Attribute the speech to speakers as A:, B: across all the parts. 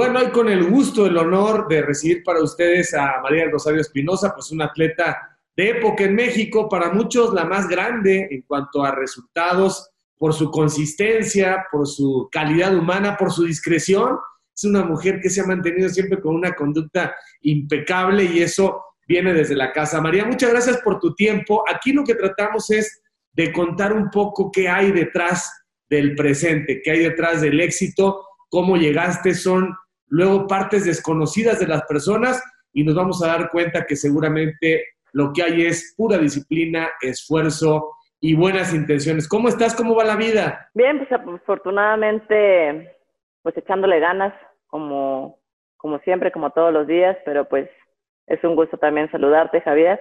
A: Bueno, hoy con el gusto, el honor de recibir para ustedes a María Rosario Espinosa, pues una atleta de época en México, para muchos la más grande en cuanto a resultados, por su consistencia, por su calidad humana, por su discreción. Es una mujer que se ha mantenido siempre con una conducta impecable y eso viene desde la casa. María, muchas gracias por tu tiempo. Aquí lo que tratamos es de contar un poco qué hay detrás del presente, qué hay detrás del éxito cómo llegaste, son luego partes desconocidas de las personas y nos vamos a dar cuenta que seguramente lo que hay es pura disciplina, esfuerzo y buenas intenciones. ¿Cómo estás? ¿Cómo va la vida?
B: Bien, pues afortunadamente, pues echándole ganas, como, como siempre, como todos los días, pero pues es un gusto también saludarte, Javier.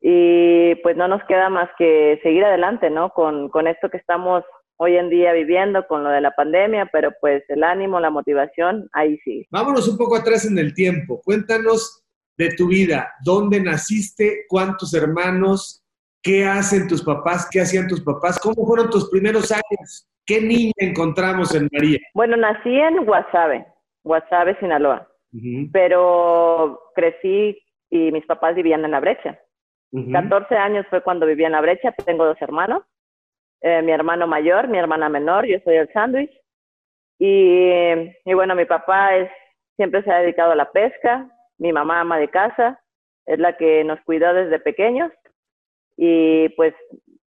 B: Y pues no nos queda más que seguir adelante, ¿no? Con, con esto que estamos hoy en día viviendo con lo de la pandemia, pero pues el ánimo, la motivación, ahí sí.
A: Vámonos un poco atrás en el tiempo. Cuéntanos de tu vida, dónde naciste, cuántos hermanos, qué hacen tus papás, qué hacían tus papás, cómo fueron tus primeros años, qué niña encontramos en María.
B: Bueno, nací en Guasave, Guasave, Sinaloa, pero crecí y mis papás vivían en la brecha. 14 años fue cuando vivía en la brecha, tengo dos hermanos eh, mi hermano mayor, mi hermana menor, yo soy el sándwich. Y, y, bueno, mi papá siempre se ha dedicado a la pesca, mi mamá ama de casa, es la que nos cuidó desde pequeños y pues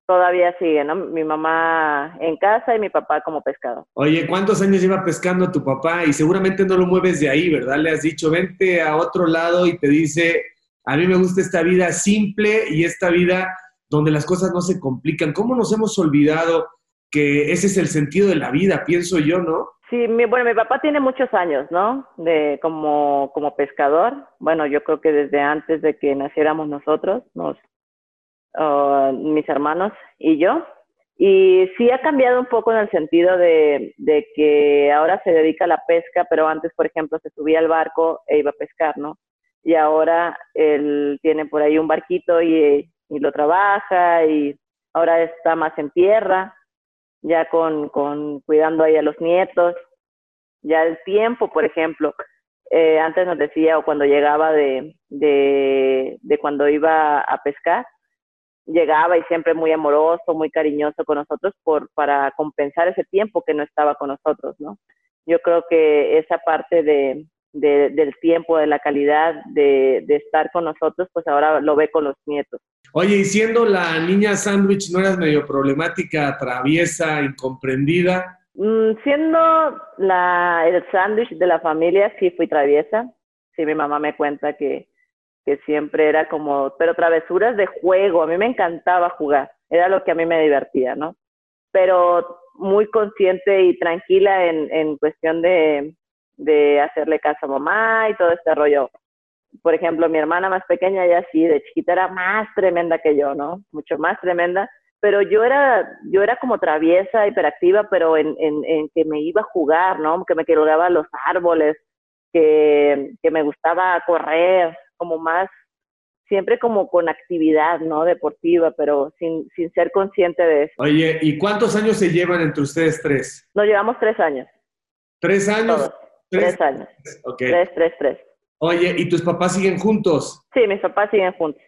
B: todavía sigue, ¿no? Mi mamá en casa y mi papá como pescador.
A: Oye, ¿cuántos años lleva pescando tu papá? Y seguramente no lo mueves de ahí, ¿verdad? Le has dicho, vente a otro lado y te dice, a mí me gusta esta vida simple y esta vida donde las cosas no se complican. ¿Cómo nos hemos olvidado que ese es el sentido de la vida, pienso yo, ¿no?
B: Sí, mi, bueno, mi papá tiene muchos años, ¿no? De como, como pescador. Bueno, yo creo que desde antes de que naciéramos nosotros, nos, uh, mis hermanos y yo. Y sí ha cambiado un poco en el sentido de, de, que ahora se dedica a la pesca, pero antes, por ejemplo, se subía al barco e iba a pescar, ¿no? Y ahora él tiene por ahí un barquito y y lo trabaja y ahora está más en tierra, ya con, con cuidando ahí a los nietos. Ya el tiempo, por ejemplo, eh, antes nos decía, o cuando llegaba de, de, de cuando iba a pescar, llegaba y siempre muy amoroso, muy cariñoso con nosotros por, para compensar ese tiempo que no estaba con nosotros, ¿no? Yo creo que esa parte de, del tiempo, de la calidad de, de, estar con nosotros, pues ahora lo ve con los nietos.
A: Oye, y siendo la niña sándwich, ¿no eras medio problemática, traviesa, incomprendida?
B: Mm, siendo la, el sándwich de la familia, sí fui traviesa. Sí, mi mamá me cuenta que, que siempre era como, pero travesuras de juego. A mí me encantaba jugar. Era lo que a mí me divertía, ¿no? Pero muy consciente y tranquila en, en cuestión de, de hacerle caso a mamá y todo este rollo. Por ejemplo, mi hermana más pequeña ya sí, de chiquita era más tremenda que yo, ¿no? Mucho más tremenda. Pero yo era, yo era como traviesa, hiperactiva, pero en, en, en que me iba a jugar, ¿no? Que me colgaba los árboles, que, que me gustaba correr, como más, siempre como con actividad, ¿no? Deportiva, pero sin, sin ser consciente de eso.
A: Oye, ¿y cuántos años se llevan entre ustedes tres?
B: Nos llevamos tres años.
A: ¿Tres años?
B: Tres, años. Tres, tres, tres.
A: Oye, ¿y tus papás siguen juntos?
B: Sí, mis papás siguen juntos.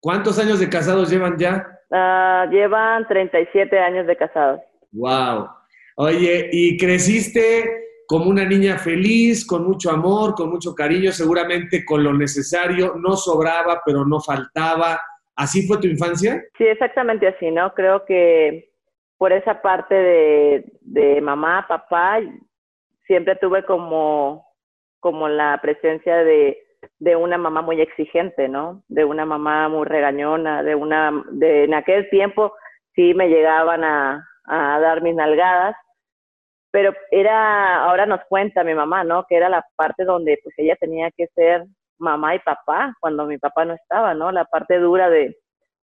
A: ¿Cuántos años de casados llevan ya?
B: Uh, llevan 37 años de casados.
A: Wow. Oye, ¿y creciste como una niña feliz, con mucho amor, con mucho cariño, seguramente con lo necesario, no sobraba, pero no faltaba? ¿Así fue tu infancia?
B: Sí, exactamente así, ¿no? Creo que por esa parte de, de mamá, papá, siempre tuve como, como la presencia de, de una mamá muy exigente, ¿no? De una mamá muy regañona, de una, de, en aquel tiempo sí me llegaban a, a dar mis nalgadas, pero era, ahora nos cuenta mi mamá, ¿no? Que era la parte donde pues ella tenía que ser mamá y papá cuando mi papá no estaba, ¿no? La parte dura de,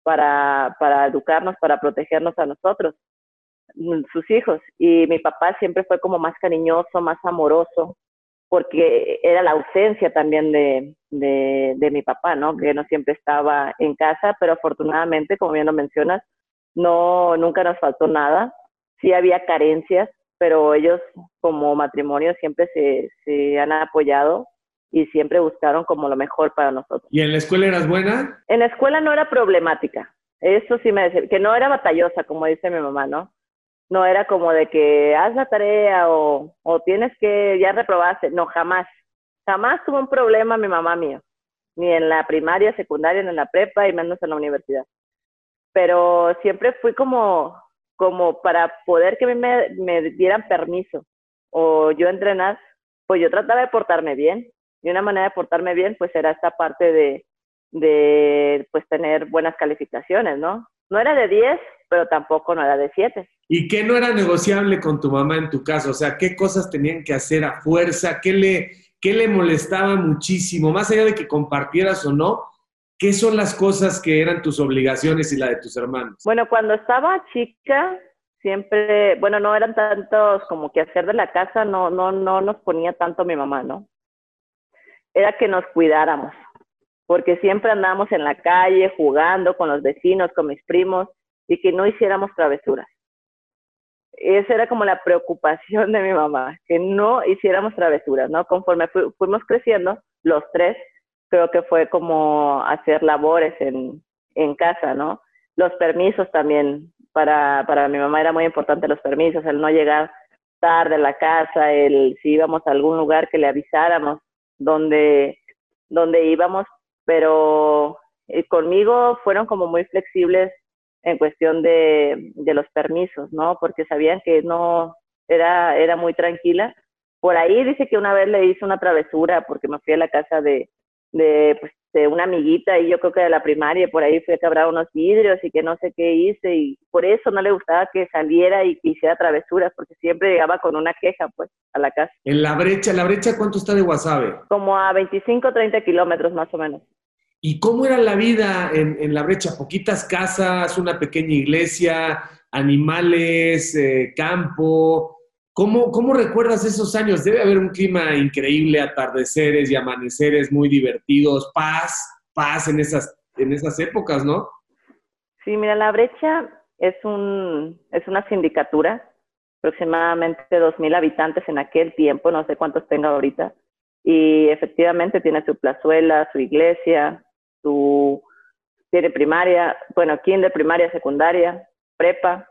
B: para, para educarnos, para protegernos a nosotros. Mm, sus hijos. Y mi papá siempre fue como más cariñoso, más amoroso, porque era la ausencia también de, de, mi papá, ¿no? Que no siempre estaba en casa, pero afortunadamente, como bien lo mencionas, no, nunca nos faltó nada. Sí había carencias, pero ellos como matrimonio siempre se, se han apoyado y siempre buscaron como lo mejor para nosotros.
A: ¿Y en la escuela eras buena?
B: En la escuela no era problemática, eso sí me decía, que no era batallosa, como dice mi mamá, ¿no? No era como de que haz la tarea o, o tienes que, ya reprobaste, no, jamás. Jamás tuvo un problema mi mamá mío, ni en la primaria, secundaria, ni en la prepa y menos en la universidad. Pero siempre fui como, como para poder que me, me dieran permiso o yo entrenar, pues yo trataba de portarme bien. Y una manera de portarme bien, pues era esta parte de, de pues tener buenas calificaciones, ¿no? No era de 10, pero tampoco no era de 7.
A: ¿Y qué no era negociable con tu mamá en tu caso? O sea, ¿qué cosas tenían que hacer a fuerza? ¿Qué le, qué le molestaba muchísimo? Más allá de que compartieras o no, ¿qué son las cosas que eran tus obligaciones y la de tus hermanos?
B: Bueno, cuando estaba chica, siempre, bueno, no eran tantos como que hacer de la casa, no, no, no nos ponía tanto mi mamá, ¿no? Era que nos cuidáramos porque siempre andábamos en la calle jugando con los vecinos, con mis primos, y que no hiciéramos travesuras. Esa era como la preocupación de mi mamá, que no hiciéramos travesuras, ¿no? Conforme fuimos creciendo, los tres, creo que fue como hacer labores en, en casa, ¿no? Los permisos también, para, para mi mamá era muy importante los permisos, el no llegar tarde a la casa, el si íbamos a algún lugar que le avisáramos donde, donde íbamos pero eh, conmigo fueron como muy flexibles en cuestión de, de, los permisos, ¿no? Porque sabían que no era, era muy tranquila. Por ahí dice que una vez le hice una travesura porque me fui a la casa de, de, pues, de una amiguita y yo creo que de la primaria, por ahí fui a quebrar unos vidrios y que no sé qué hice y por eso no le gustaba que saliera y que hiciera travesuras porque siempre llegaba con una queja pues a la casa.
A: En la brecha, ¿la brecha cuánto está de Guasave?
B: Como a 25 30 kilómetros más o menos.
A: ¿Y cómo era la vida en, la brecha? Poquitas casas, una pequeña iglesia, animales, eh, campo. ¿Cómo, ¿Cómo recuerdas esos años? Debe haber un clima increíble, atardeceres y amaneceres muy divertidos, paz, paz en esas, en esas épocas, ¿no?
B: Sí, mira, la brecha es, un, es una sindicatura, aproximadamente 2.000 habitantes en aquel tiempo, no sé cuántos tenga ahorita, y efectivamente tiene su plazuela, su iglesia, tu, tiene primaria, bueno, kinder, primaria, secundaria, prepa,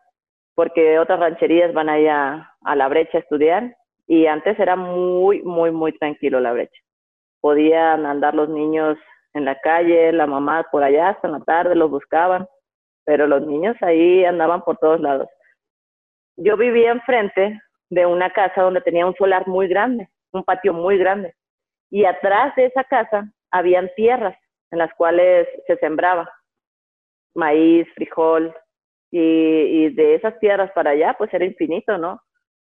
B: porque otras rancherías van allá a la brecha a estudiar y antes era muy, muy, muy tranquilo la brecha. Podían andar los niños en la calle, la mamá por allá hasta la tarde, los buscaban, pero los niños ahí andaban por todos lados. Yo vivía enfrente de una casa donde tenía un solar muy grande, un patio muy grande, y atrás de esa casa habían tierras en las cuales se sembraba maíz, frijol, y, de esas tierras para allá, pues era infinito, ¿no?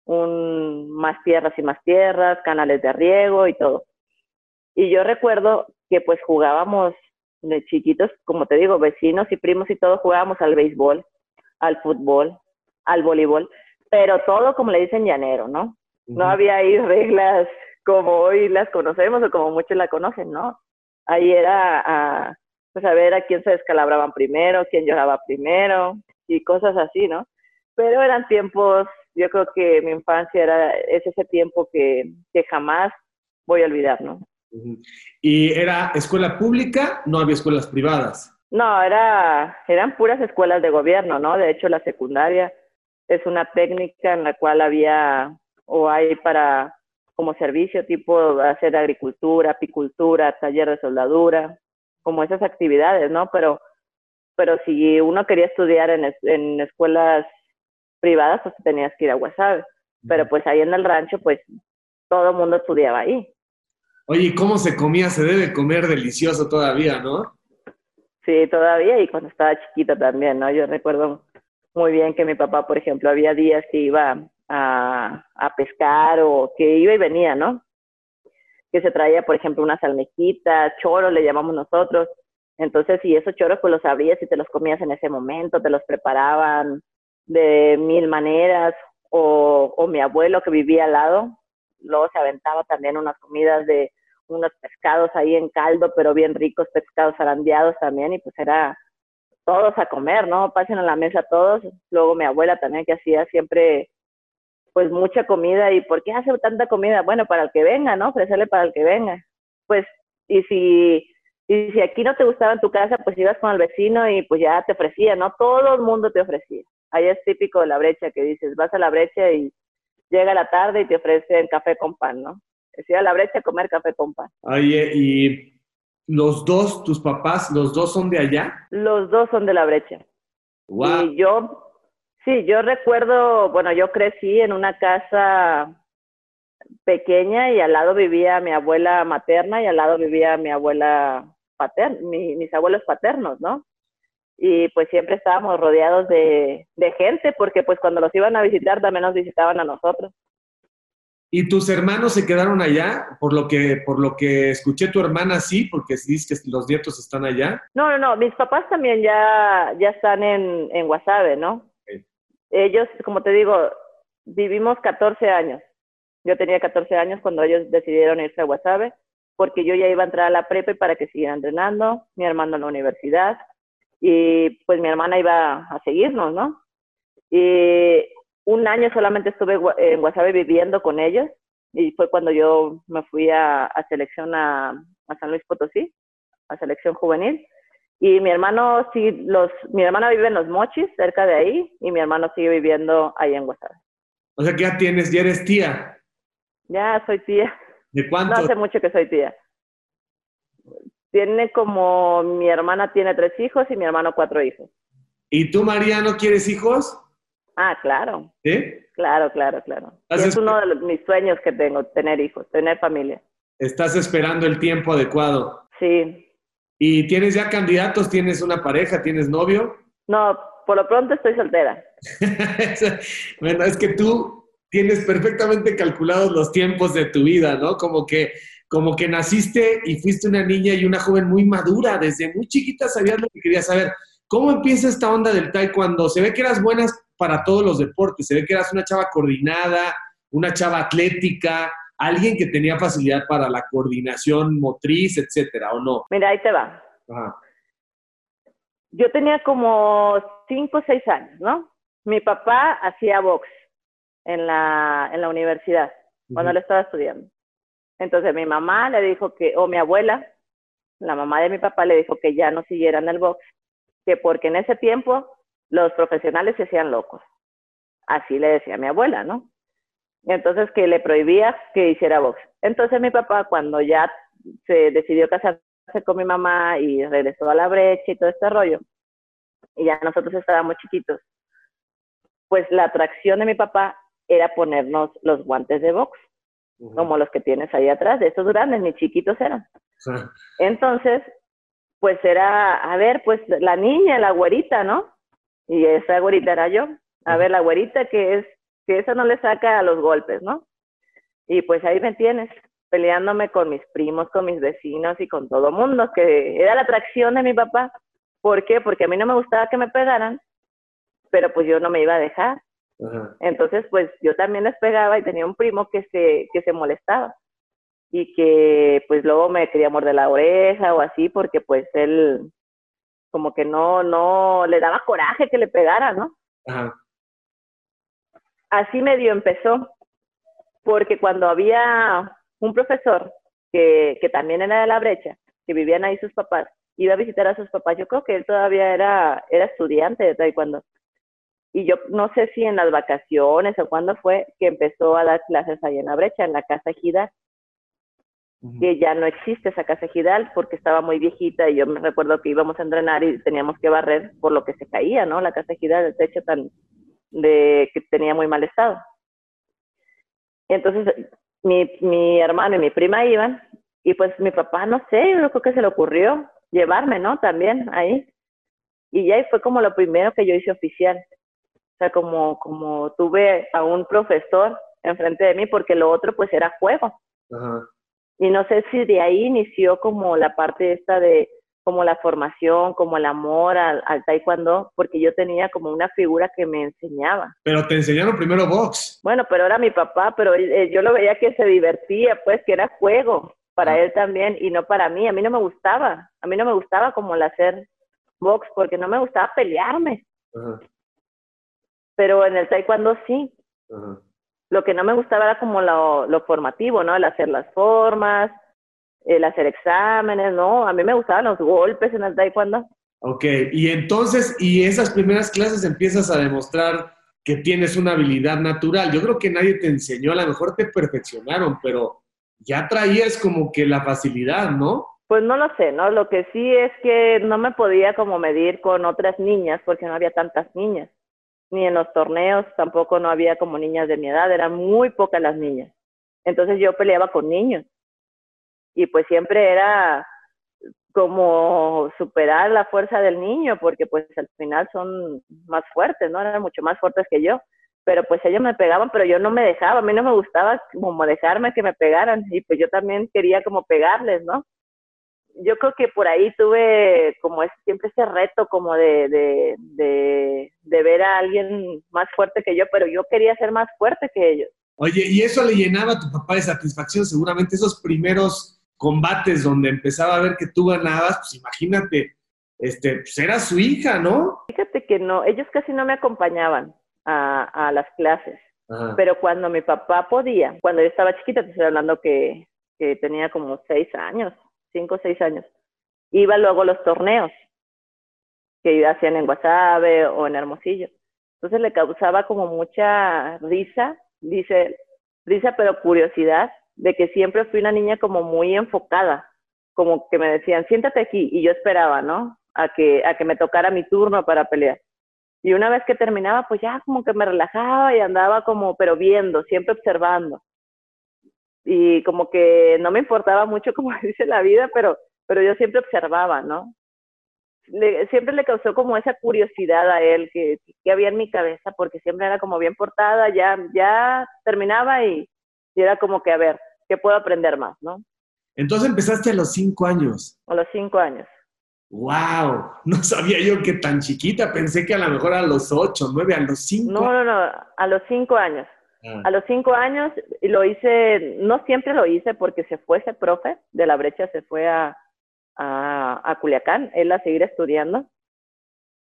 B: Un, más tierras y más tierras, canales de riego y todo. Y yo recuerdo que pues jugábamos de chiquitos, como te digo, vecinos y primos y todos jugábamos al béisbol, al fútbol, al voleibol, pero todo como le dicen llanero, ¿no? No había ahí reglas como hoy las conocemos o como muchos la conocen, ¿no? Ahí era a, pues a ver a quién se descalabraban primero, quién lloraba primero y cosas así, ¿no? Pero eran tiempos, yo creo que mi infancia era, es ese tiempo que, que jamás voy a olvidar, ¿no?
A: ¿Y era escuela pública? No había escuelas privadas.
B: No, era, eran puras escuelas de gobierno, ¿no? De hecho, la secundaria es una técnica en la cual había o hay para como servicio, tipo hacer agricultura, apicultura, taller de soldadura, como esas actividades, ¿no? Pero, pero si uno quería estudiar en, en escuelas privadas, pues tenías que ir a Guasave. Pero pues ahí en el rancho, pues todo el mundo estudiaba ahí.
A: Oye, ¿cómo se comía? Se debe comer delicioso todavía, ¿no?
B: Sí, todavía y cuando estaba chiquita también, ¿no? Yo recuerdo muy bien que mi papá, por ejemplo, había días que iba a, pescar o que iba y venía, ¿no? Que se traía, por ejemplo, unas almejitas, choros le llamamos nosotros. Entonces, si esos choros pues los abrías y te los comías en ese momento, te los preparaban de mil maneras, o, o mi abuelo que vivía al lado, luego se aventaba también unas comidas de unos pescados ahí en caldo, pero bien ricos, pescados arandeados también, y pues era todos a comer, ¿no? Pasen a la mesa todos. Luego mi abuela también que hacía siempre pues mucha comida y ¿por qué hace tanta comida? Bueno, para el que venga, ¿no? Ofrecerle para el que venga. Pues, y si, y si aquí no te gustaba en tu casa, pues ibas con el vecino y pues ya te ofrecía, ¿no? Todo el mundo te ofrecía. Ahí es típico de la brecha que dices, vas a la brecha y llega la tarde y te ofrecen café con pan, ¿no? Decía a la brecha a comer café con pan.
A: Oye, y los dos, tus papás, los dos son de allá?
B: Los dos son de la brecha.
A: Wow.
B: Y yo, sí, yo recuerdo, bueno, yo crecí en una casa pequeña y al lado vivía mi abuela materna y al lado vivía mi abuela paterna, mis abuelos paternos, ¿no? Y pues siempre estábamos rodeados de, de gente porque pues cuando los iban a visitar también nos visitaban a nosotros.
A: ¿Y tus hermanos se quedaron allá? Por lo que, por lo que escuché tu hermana sí, porque dices que los nietos están allá.
B: No, no, no. Mis papás también ya, ya están en, en Guasave, ¿no? Ellos, como te digo, vivimos 14 años. Yo tenía 14 años cuando ellos decidieron irse a Guasave, porque yo ya iba a entrar a la prepa para que siguieran entrenando, mi hermano en la universidad, y pues mi hermana iba a seguirnos, ¿no? Y un año solamente estuve en Guasave viviendo con ellos y fue cuando yo me fui a, selección a, a, San Luis Potosí, a selección juvenil. Y mi hermano sí, los, mi hermana vive en Los Mochis, cerca de ahí, y mi hermano sigue viviendo ahí en Guasave.
A: O sea que ya tienes, ya eres tía.
B: Ya soy tía.
A: ¿De cuánto?
B: No hace mucho que soy tía. Tiene como, mi hermana tiene tres hijos y mi hermano cuatro hijos.
A: ¿Y tú, María, no quieres hijos?
B: Ah, claro.
A: ¿Sí?
B: Claro, claro, claro. es uno de mis sueños que tengo, tener hijos, tener familia.
A: Estás esperando el tiempo adecuado.
B: Sí.
A: ¿Y tienes ya candidatos? ¿Tienes una pareja? ¿Tienes novio?
B: No, por lo pronto estoy soltera.
A: bueno, es que tú tienes perfectamente calculados los tiempos de tu vida, ¿no? Como que, como que naciste y fuiste una niña y una joven muy madura. Desde muy chiquita sabías lo que querías saber. ¿Cómo empieza esta onda del taekwondo? Se ve que eras buenas para todos los deportes. Se ve que eras una chava coordinada, una chava atlética, alguien que tenía facilidad para la coordinación motriz, etcétera, ¿o no?
B: Mira, ahí te va. Yo tenía como cinco o seis años, ¿no? Mi papá hacía box en la, en la universidad, cuando él estaba estudiando. Entonces mi mamá le dijo que, o mi abuela, la mamá de mi papá le dijo que ya no siguieran el box, que porque en ese tiempo los profesionales se hacían locos. Así le decía mi abuela, ¿no? Entonces que le prohibía que hiciera box. Entonces mi papá cuando ya se decidió casarse con mi mamá y regresó a la brecha y todo este rollo, y ya nosotros estábamos chiquitos, pues la atracción de mi papá era ponernos los guantes de box, como los que tienes ahí atrás, de estos grandes, ni chiquitos eran. Entonces, pues era, a ver, pues la niña, la güerita, ¿no? Y esa güerita era yo. A ver, la güerita que es, que esa no le saca a los golpes, ¿no? Y pues ahí me tienes, peleándome con mis primos, con mis vecinos y con todo mundo, que era la atracción de mi papá. ¿Por qué? Porque a mí no me gustaba que me pegaran, pero pues yo no me iba a dejar. Entonces, pues yo también les pegaba y tenía un primo que se, que se molestaba y que pues luego me quería morder la oreja o así porque pues él como que no, no, le daba coraje que le pegara, ¿no? Ajá. Así medio empezó, porque cuando había un profesor que, que también era de la brecha, que vivían ahí sus papás, iba a visitar a sus papás, yo creo que él todavía era, era estudiante de taekwondo. Y yo no sé si en las vacaciones o cuándo fue que empezó a dar clases ahí en la brecha, en la casa Gida que ya no existe esa casa ejidal porque estaba muy viejita y yo me recuerdo que íbamos a entrenar y teníamos que barrer por lo que se caía, ¿no? La casa ejidal, el techo tan de que tenía muy mal estado. Entonces mi, mi hermano y mi prima iban y pues mi papá, no sé, yo creo que se le ocurrió llevarme, ¿no? También ahí. Y ya fue como lo primero que yo hice oficial. O sea, como, como tuve a un profesor enfrente de mí porque lo otro pues era juego. Ajá. Y no sé si de ahí inició como la parte esta de como la formación, como el amor al, taekwondo, porque yo tenía como una figura que me enseñaba.
A: Pero te enseñaron primero box.
B: Bueno, pero era mi papá, pero eh, yo lo veía que se divertía, pues que era juego para ah. él también y no para mí. A mí no me gustaba, a mí no me gustaba como el hacer box porque no me gustaba pelearme. Pero en el taekwondo sí. Lo que no me gustaba era como lo, lo formativo, ¿no? El hacer las formas, el hacer exámenes, ¿no? A mí me gustaban los golpes en el taekwondo.
A: Ok, y entonces, y esas primeras clases empiezas a demostrar que tienes una habilidad natural. Yo creo que nadie te enseñó, a lo mejor te perfeccionaron, pero ya traías como que la facilidad, ¿no?
B: Pues no lo sé, ¿no? Lo que sí es que no me podía como medir con otras niñas porque no había tantas niñas. Ni en los torneos tampoco no había como niñas de mi edad, eran muy pocas las niñas. Entonces yo peleaba con niños. Y pues siempre era como superar la fuerza del niño, porque pues al final son más fuertes, ¿no? Eran mucho más fuertes que yo. Pero pues ellos me pegaban, pero yo no me dejaba, a mí no me gustaba como dejarme que me pegaran, y pues yo también quería como pegarles, ¿no? Yo creo que por ahí tuve como es, siempre ese reto como de, de, de, de ver a alguien más fuerte que yo, pero yo quería ser más fuerte que ellos.
A: Oye, y eso le llenaba a tu papá de satisfacción, seguramente esos primeros combates donde empezaba a ver que tú ganabas, pues imagínate, este, pues era su hija, ¿no?
B: Fíjate que no, ellos casi no me acompañaban a, a las clases, pero cuando mi papá podía, cuando yo estaba chiquita, te estoy hablando que, que tenía como seis años, cinco o seis años, iba luego a los torneos que hacían en Guasave o en Hermosillo. Entonces le causaba como mucha risa, dice, risa pero curiosidad, de que siempre fui una niña como muy enfocada, como que me decían, siéntate aquí, y yo esperaba, ¿no? A que, a que me tocara mi turno para pelear. Y una vez que terminaba, pues ya como que me relajaba y andaba como, pero viendo, siempre observando. Y como que no me importaba mucho como dice la vida, pero, pero yo siempre observaba, ¿no? siempre le causó como esa curiosidad a él que, que había en mi cabeza, porque siempre era como bien portada, ya, ya terminaba y, y era como que, a ver, ¿qué puedo aprender más, no?
A: Entonces empezaste a los cinco años.
B: A los cinco años.
A: ¡Wow! No sabía yo que tan chiquita. Pensé que a lo mejor a los ocho, nueve, a los cinco.
B: No, no, no. A los cinco años. Ah. A los cinco años lo hice, no siempre lo hice porque se fue ese profe de la brecha, se fue a, a, a Culiacán, él a seguir estudiando.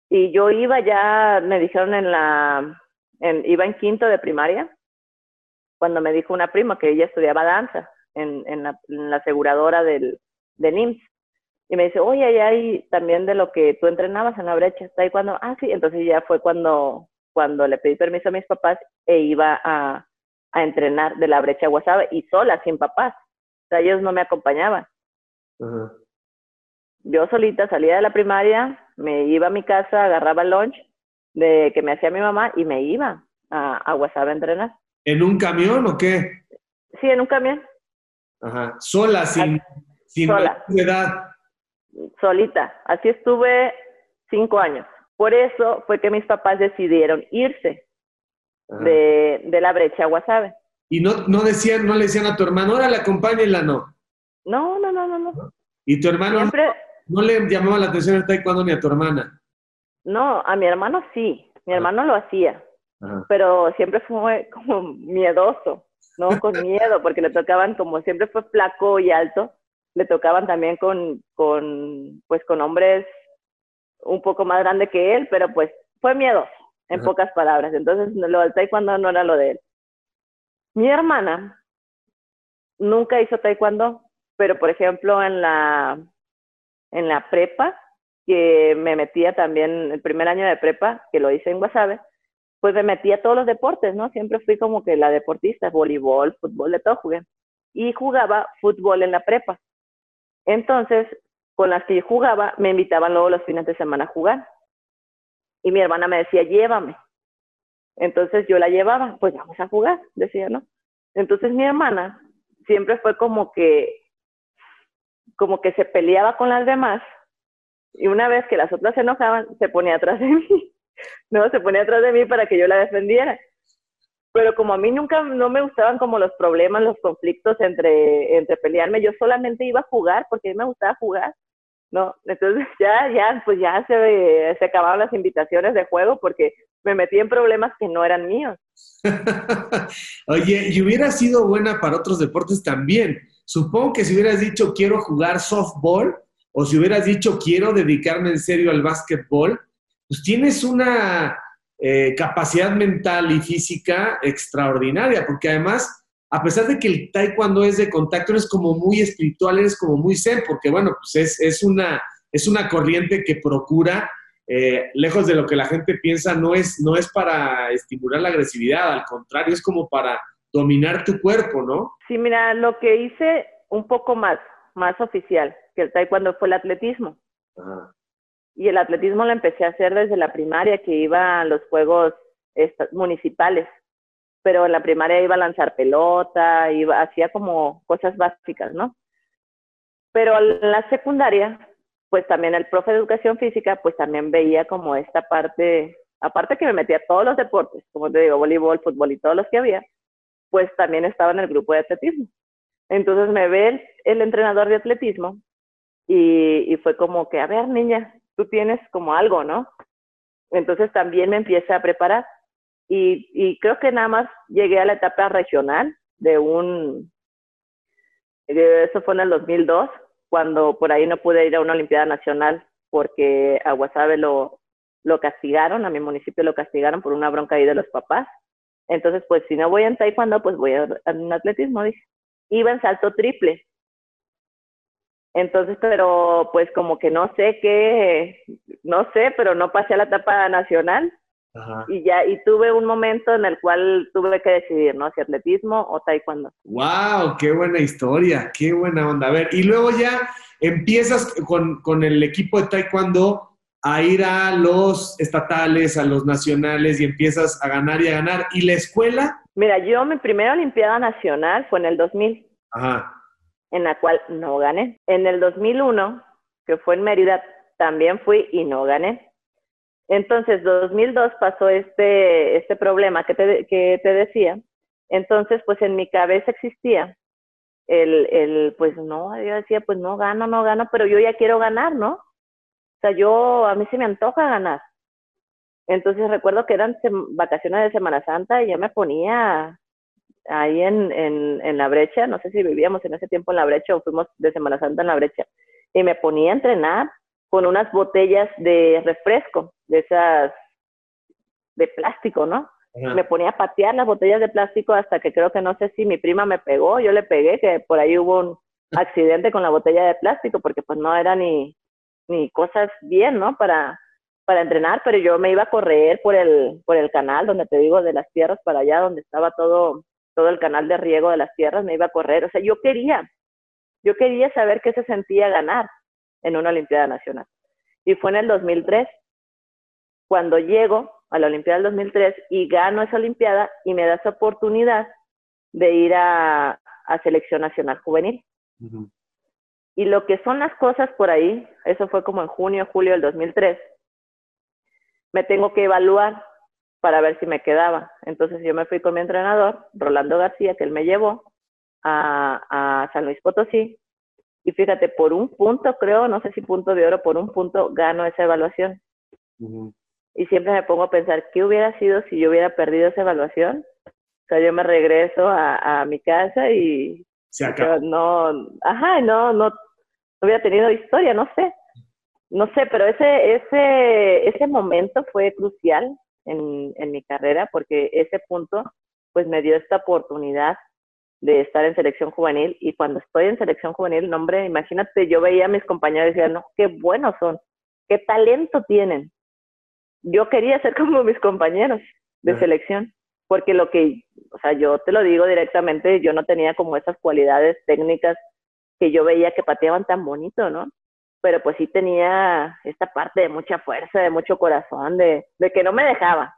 B: Y yo iba ya, me dijeron en la, en, iba en quinto de primaria cuando me dijo una prima que ella estudiaba danza en, en, la, aseguradora del, de NIMS. Y me dice, oye, ahí hay también de lo que tú entrenabas en la brecha, está ahí cuando, ah, sí, entonces ya fue cuando, cuando le pedí permiso a mis papás e iba a, a entrenar de la brecha WhatsApp y sola, sin papás. O sea, ellos no me acompañaban. Yo solita salía de la primaria, me iba a mi casa, agarraba el lunch de que me hacía mi mamá y me iba a, a WhatsApp a entrenar.
A: ¿En un camión o qué?
B: Sí, en un camión.
A: Ajá. Sola, sin, sin edad.
B: Solita. Así estuve cinco años. Por eso fue que mis papás decidieron irse de, de, la brecha Guasave.
A: ¿Y no, no decían, no le decían a tu hermano, órale, acompáñenla, no?
B: No, no, no, no, no.
A: ¿Y tu hermano no, le llamaba la atención el taekwondo ni a tu hermana?
B: No, a mi hermano sí. Mi hermano lo hacía pero siempre fue como miedoso, ¿no? Con miedo, porque le tocaban, como siempre fue flaco y alto, le tocaban también con, con, pues con hombres un poco más grandes que él, pero pues fue miedoso, en pocas palabras. Entonces, lo del taekwondo no era lo de él. Mi hermana nunca hizo taekwondo, pero por ejemplo en la, en la prepa, que me metía también el primer año de prepa, que lo hice en Guasave, pues me metí a todos los deportes, ¿no? Siempre fui como que la deportista, voleibol, fútbol, de todo jugué. Y jugaba fútbol en la prepa. Entonces, con las que yo jugaba, me invitaban luego los fines de semana a jugar. Y mi hermana me decía, llévame. Entonces yo la llevaba, pues vamos a jugar, decía, ¿no? Entonces mi hermana siempre fue como que, como que se peleaba con las demás y una vez que las otras se enojaban, se ponía atrás de mí no, se ponía atrás de mí para que yo la defendiera. Pero como a mí nunca no me gustaban como los problemas, los conflictos entre, entre pelearme, yo solamente iba a jugar porque a mí me gustaba jugar. No, entonces ya, ya, pues ya se, se acababan las invitaciones de juego porque me metí en problemas que no eran míos.
A: Oye, y hubiera sido buena para otros deportes también. Supongo que si hubieras dicho quiero jugar softball o si hubieras dicho quiero dedicarme en serio al básquetbol, pues tienes una, eh, capacidad mental y física extraordinaria, porque además, a pesar de que el taekwondo es de contacto, eres como muy espiritual, eres como muy zen, porque bueno, pues es, es una, es una corriente que procura, eh, lejos de lo que la gente piensa, no es, no es para estimular la agresividad, al contrario, es como para dominar tu cuerpo, ¿no?
B: Sí, mira, lo que hice un poco más, más oficial que el taekwondo fue el atletismo. Y el atletismo lo empecé a hacer desde la primaria, que iba a los juegos municipales. Pero en la primaria iba a lanzar pelota, iba, hacía como cosas básicas, ¿no? Pero en la secundaria, pues también el profe de educación física, pues también veía como esta parte, aparte que me metía a todos los deportes, como te digo, voleibol, fútbol y todos los que había, pues también estaba en el grupo de atletismo. Entonces me ve el, entrenador de atletismo y, fue como que, a ver, niña, tú tienes como algo, ¿no? Entonces también me empieza a preparar. Y, creo que nada más llegué a la etapa regional de un, eso fue en el 2002, cuando por ahí no pude ir a una Olimpiada Nacional porque a Guasave lo, lo castigaron, a mi municipio lo castigaron por una bronca ahí de los papás. Entonces, pues si no voy en taekwondo, pues voy a, un atletismo, dije. Iba en salto triple. Entonces, pero pues como que no sé qué, no sé, pero no pasé a la etapa nacional. Y ya, y tuve un momento en el cual tuve que decidir, ¿no? Si atletismo o taekwondo.
A: ¡Wow! ¡Qué buena historia! ¡Qué buena onda! A ver, y luego ya empiezas con, con el equipo de taekwondo a ir a los estatales, a los nacionales y empiezas a ganar y a ganar. ¿Y la escuela?
B: Mira, yo mi primera Olimpiada Nacional fue en el 2000,
A: Ajá.
B: En la cual no gané. En el 2001, que fue en Mérida, también fui y no gané. Entonces, 2002 pasó este, este problema que te, que te decía. Entonces, pues en mi cabeza existía el, el, pues no, yo decía, pues no gano, no gano, pero yo ya quiero ganar, ¿no? sea, yo, a mí se me antoja ganar. Entonces recuerdo que eran vacaciones de Semana Santa y yo me ponía ahí en, en, en, la brecha, no sé si vivíamos en ese tiempo en la brecha o fuimos de Semana Santa en la brecha, y me ponía a entrenar con unas botellas de refresco, de esas de plástico, ¿no? Me ponía a patear las botellas de plástico hasta que creo que no sé si mi prima me pegó, yo le pegué, que por ahí hubo un accidente con la botella de plástico, porque pues no era ni, ni cosas bien, ¿no? Para, para entrenar, pero yo me iba a correr por el, por el canal, donde te digo, de las tierras para allá, donde estaba todo, todo el canal de riego de las tierras, me iba a correr. O sea, yo quería, yo quería saber qué se sentía ganar en una Olimpiada Nacional. Y fue en el 2003, cuando llego a la Olimpiada del 2003 y gano esa Olimpiada y me da esa oportunidad de ir a, a Selección Nacional Juvenil. Y lo que son las cosas por ahí, eso fue como en junio, julio del 2003, me tengo que evaluar para ver si me quedaba. Entonces yo me fui con mi entrenador, Rolando García, que él me llevó a, San Luis Potosí. Y fíjate, por un punto, creo, no sé si punto de oro, por un punto gano esa evaluación. Y siempre me pongo a pensar, ¿qué hubiera sido si yo hubiera perdido esa evaluación? O sea, yo me regreso a, a mi casa y
A: se acaba.
B: No, ajá, no, no, hubiera tenido historia, no sé. No sé, pero ese, ese, ese momento fue crucial en, en mi carrera porque ese punto pues me dio esta oportunidad de estar en selección juvenil y cuando estoy en selección juvenil, no, hombre, imagínate, yo veía a mis compañeros y decía, no, qué buenos son, qué talento tienen. Yo quería ser como mis compañeros de selección porque lo que, o sea, yo te lo digo directamente, yo no tenía como esas cualidades técnicas que yo veía que pateaban tan bonito, ¿no? Pero pues sí tenía esta parte de mucha fuerza, de mucho corazón, de, de que no me dejaba.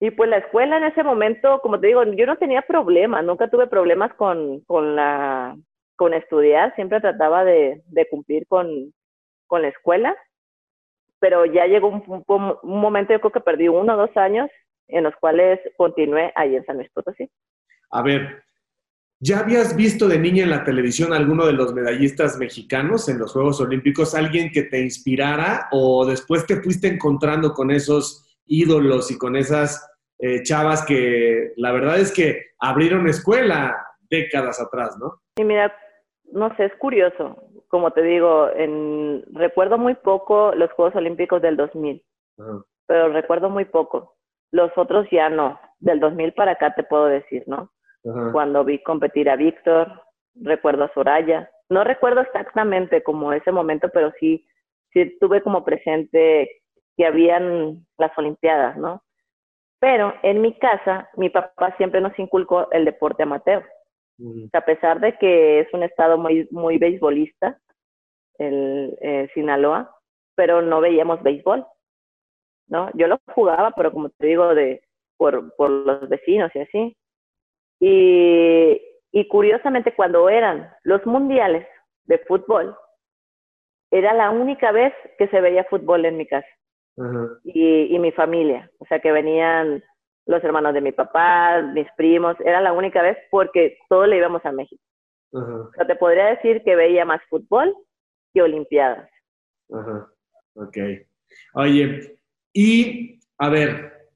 B: Y pues la escuela en ese momento, como te digo, yo no tenía problemas, nunca tuve problemas con, con, la, con estudiar, siempre trataba de, de cumplir con, con la escuela, pero ya llegó un, un, un momento, yo creo que perdí uno o dos años en los cuales continué ahí en San Luis Potosí.
A: A ver, ¿ya habías visto de niña en la televisión alguno de los medallistas mexicanos en los Juegos Olímpicos? ¿Alguien que te inspirara o después te fuiste encontrando con esos ídolos y con esas eh, chavas que la verdad es que abrieron escuela décadas atrás, ¿no?
B: Y mira, no sé, es curioso. Como te digo, en, recuerdo muy poco los Juegos Olímpicos del 2000. pero recuerdo muy poco. Los otros ya no. Del 2000 para acá te puedo decir, ¿no? Cuando vi competir a Víctor, recuerdo a Soraya. No recuerdo exactamente como ese momento, pero sí, sí tuve como presente que habían las Olimpiadas, ¿no? Pero en mi casa, mi papá siempre nos inculcó el deporte amateur. a pesar de que es un estado muy, muy beisbolista, el eh, Sinaloa, pero no veíamos béisbol, ¿no? Yo lo jugaba, pero como te digo, de, por, por los vecinos y así. Y, y curiosamente, cuando eran los mundiales de fútbol, era la única vez que se veía fútbol en mi casa. y, y mi familia. O sea, que venían los hermanos de mi papá, mis primos. Era la única vez porque todos le íbamos a México. O sea, te podría decir que veía más fútbol que Olimpiadas.
A: Ajá. Ok. Oye, y a ver,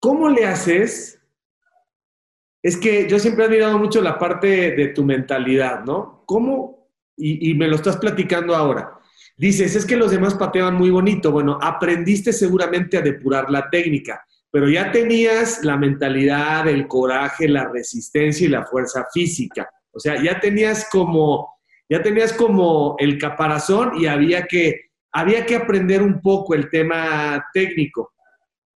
A: ¿cómo le haces? Es que yo siempre he admirado mucho la parte de tu mentalidad, ¿no? ¿Cómo? Y, y me lo estás platicando ahora. Dices, es que los demás pateaban muy bonito. Bueno, aprendiste seguramente a depurar la técnica, pero ya tenías la mentalidad, el coraje, la resistencia y la fuerza física. O sea, ya tenías como, ya tenías como el caparazón y había que había que aprender un poco el tema técnico.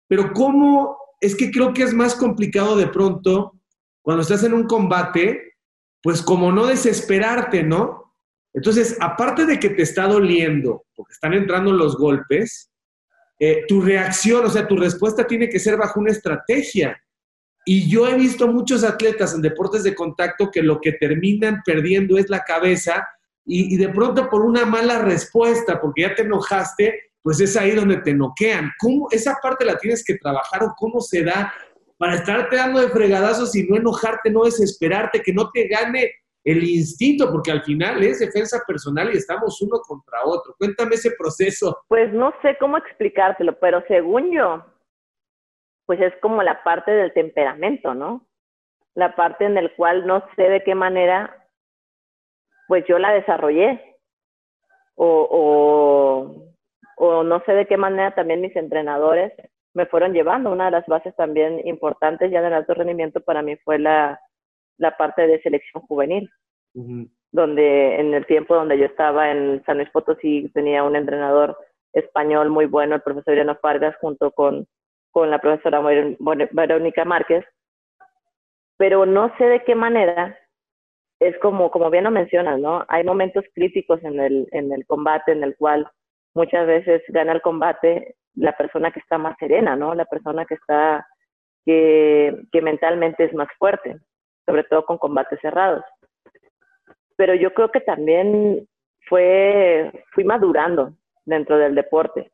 A: Pero ¿cómo? Es que creo que es más complicado de pronto cuando estás en un combate, pues como no desesperarte, ¿no? Entonces, aparte de que te está doliendo, porque están entrando los golpes, eh, tu reacción, o sea, tu respuesta tiene que ser bajo una estrategia. Y yo he visto muchos atletas en deportes de contacto que lo que terminan perdiendo es la cabeza y, de pronto por una mala respuesta, porque ya te enojaste, pues es ahí donde te noquean. ¿Cómo esa parte la tienes que trabajar o cómo se da para estarte dando de fregadazos y no enojarte, no desesperarte, que no te gane el instinto, porque al final es defensa personal y estamos uno contra otro. Cuéntame ese proceso.
B: Pues no sé cómo explicártelo, pero según yo, pues es como la parte del temperamento, ¿no? La parte en la cual no sé de qué manera pues yo la desarrollé. O, o, no sé de qué manera también mis entrenadores me fueron llevando. Una de las bases también importantes ya del alto rendimiento para mí fue la, la parte de selección juvenil, donde en el tiempo donde yo estaba en San Luis Potosí tenía un entrenador español muy bueno, el profesor Ireno Fargas, junto con, con la profesora Verónica Márquez, pero no sé de qué manera es como, como bien lo mencionas, ¿no? Hay momentos críticos en el, en el combate en el cual muchas veces gana el combate la persona que está más serena, ¿no? La persona que está, que, que mentalmente es más fuerte, sobre todo con combates cerrados. Pero yo creo que también fue, fui madurando dentro del deporte.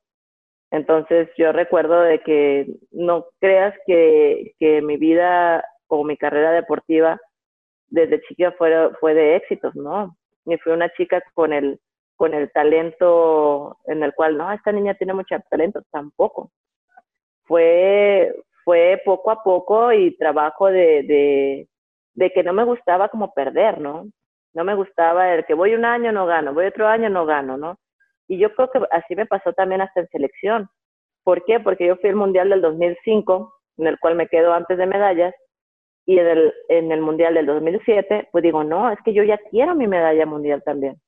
B: Entonces yo recuerdo de que no creas que, que mi vida o mi carrera deportiva desde chica fue, fue de éxitos, ¿no? Y fui una chica con el, con el talento en el cual, no, esta niña tiene mucho talento, tampoco. Fue, fue poco a poco y trabajo de, de, de que no me gustaba como perder, ¿no? No me gustaba el que voy un año no gano, voy otro año no gano, ¿no? Y yo creo que así me pasó también hasta en selección. ¿Por qué? Porque yo fui al Mundial del 2005, en el cual me quedo antes de medallas, y en el, en el Mundial del 2007, pues digo, no, es que yo ya quiero mi medalla mundial también.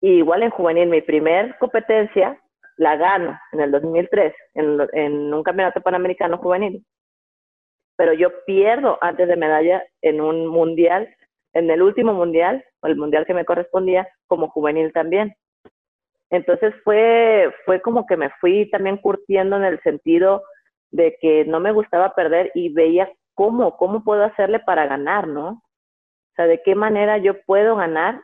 B: Igual en juvenil, mi primer competencia la gano en el 2003, en, en un campeonato panamericano juvenil. Pero yo pierdo antes de medalla en un mundial, en el último mundial, o el mundial que me correspondía, como juvenil también. Entonces fue, fue como que me fui también curtiendo en el sentido de que no me gustaba perder y veía cómo, cómo puedo hacerle para ganar, ¿no? O sea, de qué manera yo puedo ganar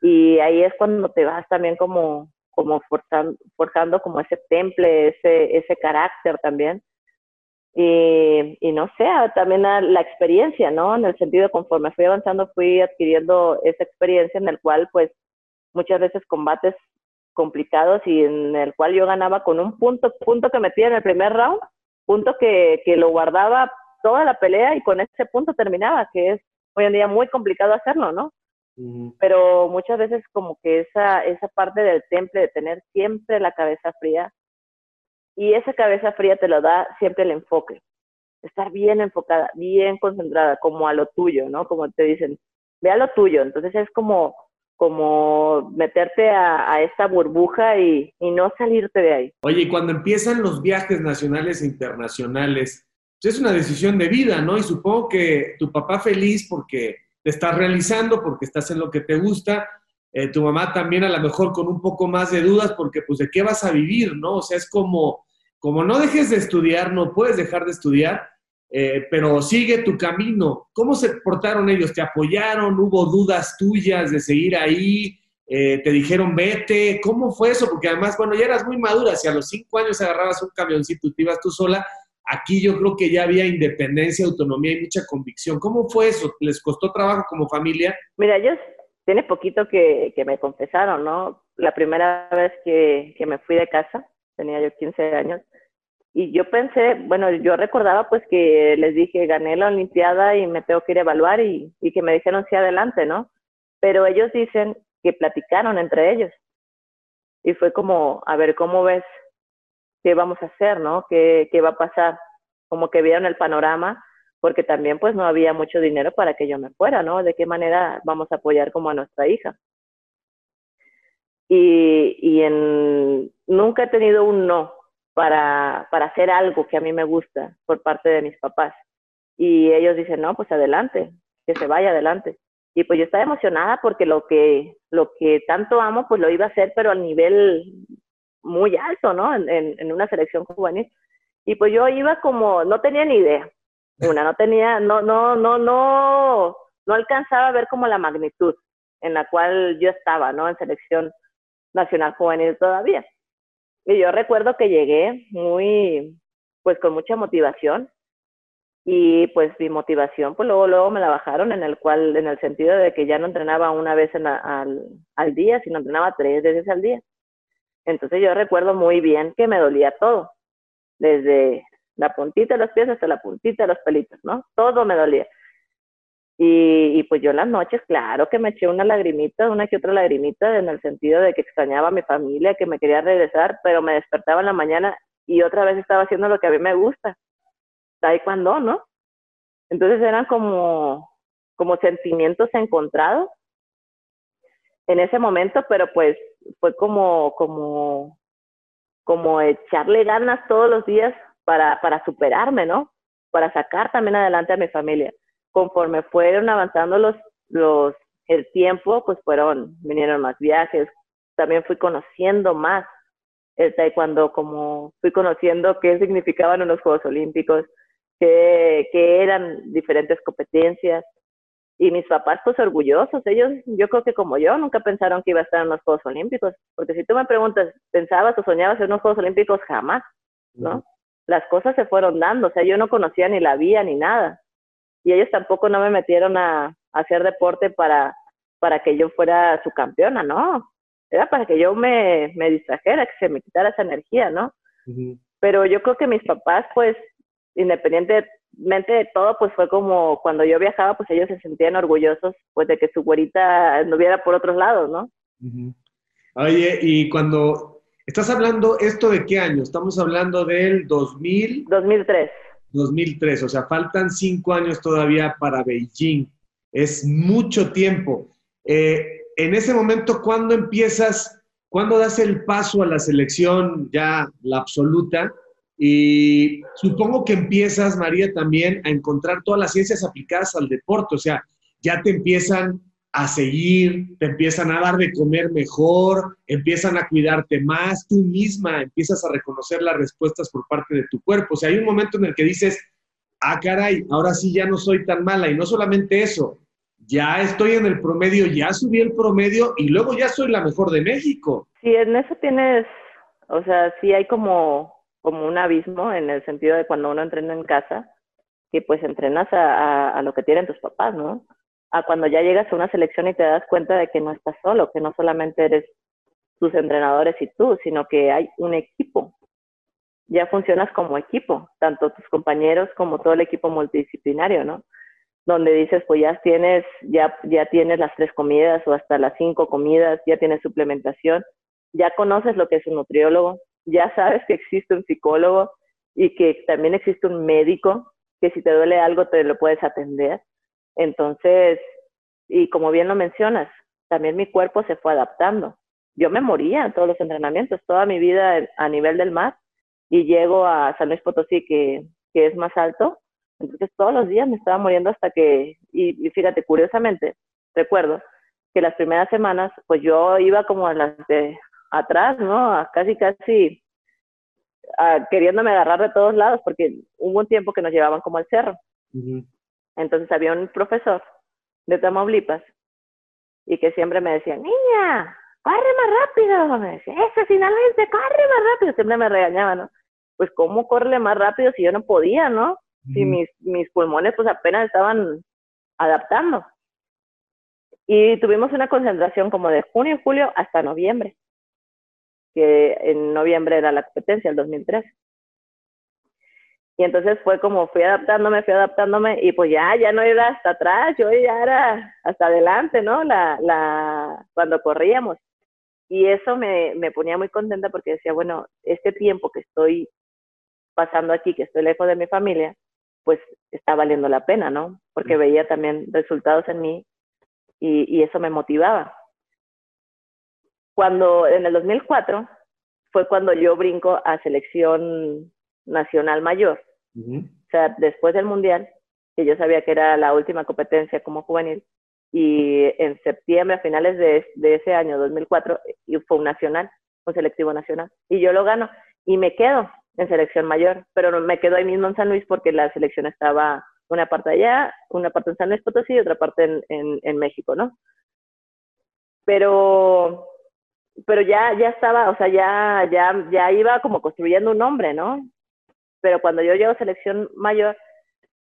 B: y ahí es cuando te vas también como, como forzando, forjando como ese temple, ese, ese carácter también. Y, y no sé, también la, experiencia, ¿no? En el sentido de conforme fui avanzando, fui adquiriendo esa experiencia en el cual, pues, muchas veces combates complicados y en el cual yo ganaba con un punto, punto que metía en el primer round, punto que, que lo guardaba toda la pelea y con ese punto terminaba, que es hoy en día muy complicado hacerlo, ¿no? Pero muchas veces como que esa, esa parte del temple de tener siempre la cabeza fría Y esa cabeza fría te lo da siempre el enfoque. Estar bien enfocada, bien concentrada, como a lo tuyo, ¿no? Como te dicen, ve a lo tuyo. Entonces es como, como meterte a, a esta burbuja y, y, no salirte de ahí.
A: Oye, y cuando empiezan los viajes nacionales e internacionales, pues es una decisión de vida, ¿no? Y supongo que tu papá feliz porque te estás realizando, porque estás en lo que te gusta, eh, tu mamá también a lo mejor con un poco más de dudas porque pues de qué vas a vivir, ¿no? O sea, es como, como no dejes de estudiar, no puedes dejar de estudiar, eh, pero sigue tu camino. ¿Cómo se portaron ellos? ¿Te apoyaron? ¿Hubo dudas tuyas de seguir ahí? Eh, ¿Te dijeron vete? ¿Cómo fue eso? Porque además, bueno, ya eras muy madura, si a los cinco años agarrabas un camioncito y te ibas tú sola, aquí yo creo que ya había independencia, autonomía y mucha convicción. ¿Cómo fue eso? ¿Les costó trabajo como familia?
B: Mira, ellos tiene poquito que, me confesaron, ¿no? La primera vez que, que me fui de casa, tenía yo 15 años, y yo pensé, bueno, yo recordaba pues que les dije, gané la Olimpiada y me tengo que ir a evaluar y, y que me dijeron sí adelante, ¿no? Pero ellos dicen que platicaron entre ellos. Y fue como, a ver, ¿cómo ves? ¿Qué vamos a hacer, no? ¿Qué, qué va a pasar? Como que vieron el panorama porque también pues no había mucho dinero para que yo me fuera, ¿no? ¿De qué manera vamos a apoyar como a nuestra hija? Y, y en, nunca he tenido un no para, para hacer algo que a mí me gusta por parte de mis papás. Y ellos dicen, no, pues adelante, que se vaya adelante. Y pues yo estaba emocionada porque lo que, lo que tanto amo, pues lo iba a hacer, pero al nivel muy alto, ¿no? En, en, en una selección juvenil. Y pues yo iba como, no tenía ni idea, una, no tenía, no, no, no, no, no alcanzaba a ver como la magnitud en la cual yo estaba, ¿no? En selección nacional juvenil todavía. Y yo recuerdo que llegué muy, pues con mucha motivación y pues mi motivación, pues luego, luego me la bajaron en el cual, en el sentido de que ya no entrenaba una vez en al, al día, sino entrenaba tres veces al día. Entonces yo recuerdo muy bien que me dolía todo, desde la puntita de los pies hasta la puntita de los pelitos, ¿no? Todo me dolía. Y, pues yo las noches, claro que me eché una lagrimita, una que otra lagrimita, en el sentido de que extrañaba a mi familia, que me quería regresar, pero me despertaba en la mañana y otra vez estaba haciendo lo que a mí me gusta, taekwondo, ¿no? Entonces eran como, como sentimientos encontrados en ese momento, pero pues fue como, como, como echarle ganas todos los días para, para superarme, ¿no? Para sacar también adelante a mi familia. Conforme fueron avanzando los, los, el tiempo, pues fueron, vinieron más viajes, también fui conociendo más el taekwondo, como fui conociendo qué significaban unos Juegos Olímpicos, qué, qué eran diferentes competencias, y mis papás pues orgullosos, ellos yo creo que como yo nunca pensaron que iba a estar en los Juegos Olímpicos, porque si tú me preguntas, ¿pensabas o soñabas en unos Juegos Olímpicos? Jamás, ¿no? las cosas se fueron dando, o sea, yo no conocía ni la vía ni nada. Y ellos tampoco no me metieron a, hacer deporte para, para que yo fuera su campeona, no. Era para que yo me, me distrajera, que se me quitara esa energía, ¿no? Pero yo creo que mis papás, pues, independientemente de todo, pues fue como cuando yo viajaba, pues ellos se sentían orgullosos, pues, de que su güerita anduviera por otros lados, ¿no?
A: Oye, y cuando ¿Estás hablando esto de qué año? Estamos hablando del 2000...
B: 2003.
A: 2003, o sea, faltan cinco años todavía para Beijing. Es mucho tiempo. Eh, en ese momento, ¿cuándo empiezas, cuándo das el paso a la selección ya la absoluta? Y supongo que empiezas, María, también a encontrar todas las ciencias aplicadas al deporte, o sea, ya te empiezan a seguir, te empiezan a dar de comer mejor, empiezan a cuidarte más, tú misma empiezas a reconocer las respuestas por parte de tu cuerpo. O sea, hay un momento en el que dices, ah, caray, ahora sí ya no soy tan mala. Y no solamente eso, ya estoy en el promedio, ya subí el promedio y luego ya soy la mejor de México.
B: Sí, en eso tienes, o sea, sí hay como, como un abismo en el sentido de cuando uno entrena en casa, que pues entrenas a, lo que tienen tus papás, ¿no? a cuando ya llegas a una selección y te das cuenta de que no estás solo, que no solamente eres tus entrenadores y tú, sino que hay un equipo. Ya funcionas como equipo, tanto tus compañeros como todo el equipo multidisciplinario, ¿no? Donde dices, pues ya tienes, ya, ya tienes las tres comidas o hasta las cinco comidas, ya tienes suplementación, ya conoces lo que es un nutriólogo, ya sabes que existe un psicólogo y que también existe un médico, que si te duele algo te lo puedes atender. Entonces, y como bien lo mencionas, también mi cuerpo se fue adaptando. Yo me moría en todos los entrenamientos, toda mi vida a nivel del mar, y llego a San Luis Potosí, que, que es más alto, entonces todos los días me estaba muriendo hasta que, y, fíjate, curiosamente, recuerdo que las primeras semanas, pues yo iba como a las de atrás, ¿no? A casi, casi a, queriéndome agarrar de todos lados, porque hubo un tiempo que nos llevaban como al cerro. Entonces había un profesor de Tamaulipas y que siempre me decía, niña, corre más rápido. Me decía, eso finalmente, corre más rápido. Siempre me regañaba, ¿no? Pues, ¿cómo corre más rápido si yo no podía, no? Si mis, mis pulmones, pues apenas estaban adaptando. Y tuvimos una concentración como de junio, julio hasta noviembre, que en noviembre era la competencia, el 2003. Y entonces fue como fui adaptándome, fui adaptándome y pues ya, ya no era hasta atrás, yo ya era hasta adelante, ¿no? La, la, cuando corríamos. Y eso me, me ponía muy contenta porque decía, bueno, este tiempo que estoy pasando aquí, que estoy lejos de mi familia, pues está valiendo la pena, ¿no? Porque veía también resultados en mí y, eso me motivaba. Cuando en el 2004 fue cuando yo brinco a selección nacional mayor. O sea, después del mundial, que yo sabía que era la última competencia como juvenil, y en septiembre, a finales de, de ese año, 2004, y fue un nacional, un selectivo nacional, y yo lo gano, y me quedo en selección mayor, pero me quedo ahí mismo en San Luis porque la selección estaba una parte allá, una parte en San Luis Potosí y otra parte en, en, en México, ¿no? Pero, pero ya, ya estaba, o sea, ya, ya, ya iba como construyendo un nombre, ¿no? Pero cuando yo llego a selección mayor,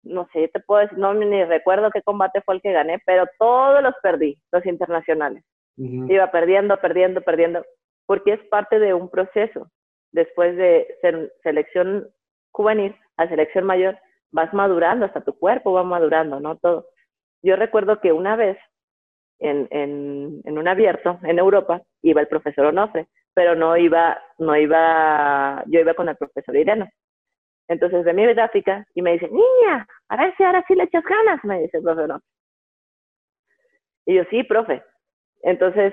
B: no sé, te puedo decir, no ni recuerdo qué combate fue el que gané, pero todos los perdí, los internacionales. Iba perdiendo, perdiendo, perdiendo, porque es parte de un proceso. Después de ser selección juvenil a selección mayor, vas madurando, hasta tu cuerpo va madurando, ¿no? Todo. Yo recuerdo que una vez en, en, un abierto en Europa iba el profesor Onofre, pero no iba, no iba, yo iba con el profesor Ireno. Entonces ve mi gráfica y me dice, niña, a ver si ahora sí le echas ganas, me dice el profesor Onofre. Y yo, sí, profe. Entonces,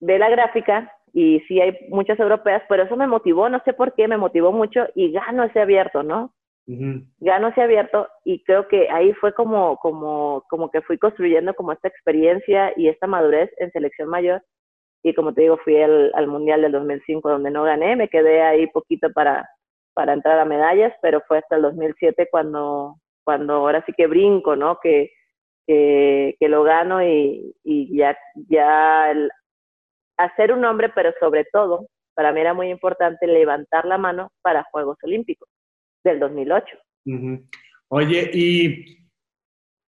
B: ve la gráfica y sí hay muchas europeas, pero eso me motivó, no sé por qué, me motivó mucho y gano ese abierto, ¿no? Ya no se ha abierto y creo que ahí fue como, como, como que fui construyendo como esta experiencia y esta madurez en selección mayor. Y como te digo, fui al, al Mundial del 2005 donde no gané, me quedé ahí poquito para, para entrar a medallas, pero fue hasta el 2007 cuando, cuando ahora sí que brinco, ¿no? Que, que, lo gano y, y ya, ya el, hacer un nombre, pero sobre todo, para mí era muy importante levantar la mano para Juegos Olímpicos del 2008.
A: Oye, ¿y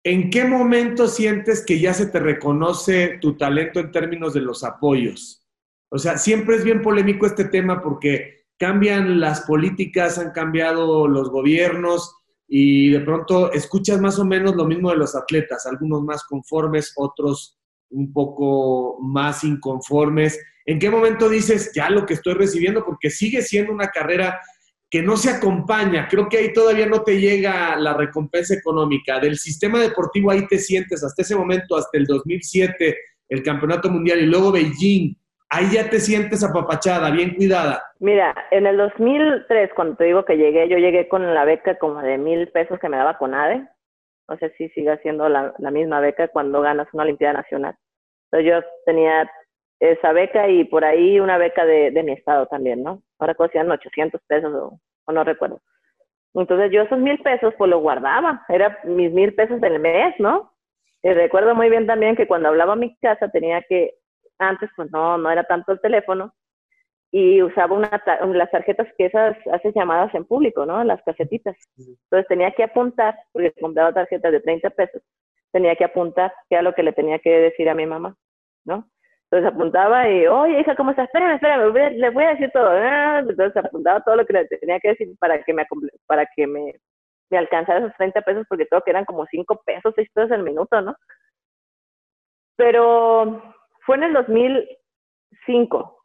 A: en qué momento sientes que ya se te reconoce tu talento en términos de los apoyos? O sea, siempre es bien polémico este tema porque cambian las políticas, han cambiado los gobiernos y de pronto escuchas más o menos lo mismo de los atletas, algunos más conformes, otros un poco más inconformes. ¿En qué momento dices ya lo que estoy recibiendo? Porque sigue siendo una carrera que no se acompaña. Creo que ahí todavía no te llega la recompensa económica. Del sistema deportivo ahí te sientes hasta ese momento, hasta el 2007, el Campeonato Mundial y luego Beijing. Ahí ya te sientes apapachada, bien cuidada.
B: Mira, en el 2003, cuando te digo que llegué, yo llegué con la beca como de mil pesos que me daba CONADE. No sé si sigue siendo la, la misma beca cuando ganas una Olimpiada Nacional. Entonces yo tenía esa beca y por ahí una beca de, de mi estado también, ¿no? ahora cosían 800 pesos o, no recuerdo. Entonces yo esos mil pesos pues los guardaba, era mis mil pesos del mes, ¿no? Y recuerdo muy bien también que cuando hablaba a mi casa tenía que, antes pues no, no era tanto el teléfono, y usaba una las tarjetas que esas haces llamadas en público, ¿no? Las casetitas. Entonces tenía que apuntar, porque compraba tarjetas de 30 pesos, tenía que apuntar qué era lo que le tenía que decir a mi mamá, ¿no? Entonces apuntaba y, oye, hija, ¿cómo estás? Espérame, espérame, le voy a decir todo. Ah, entonces apuntaba todo lo que le tenía que decir para que me, para que me, me alcanzara esos 30 pesos, porque creo que eran como 5 pesos, 6 pesos el minuto, ¿no? Pero fue en el 2005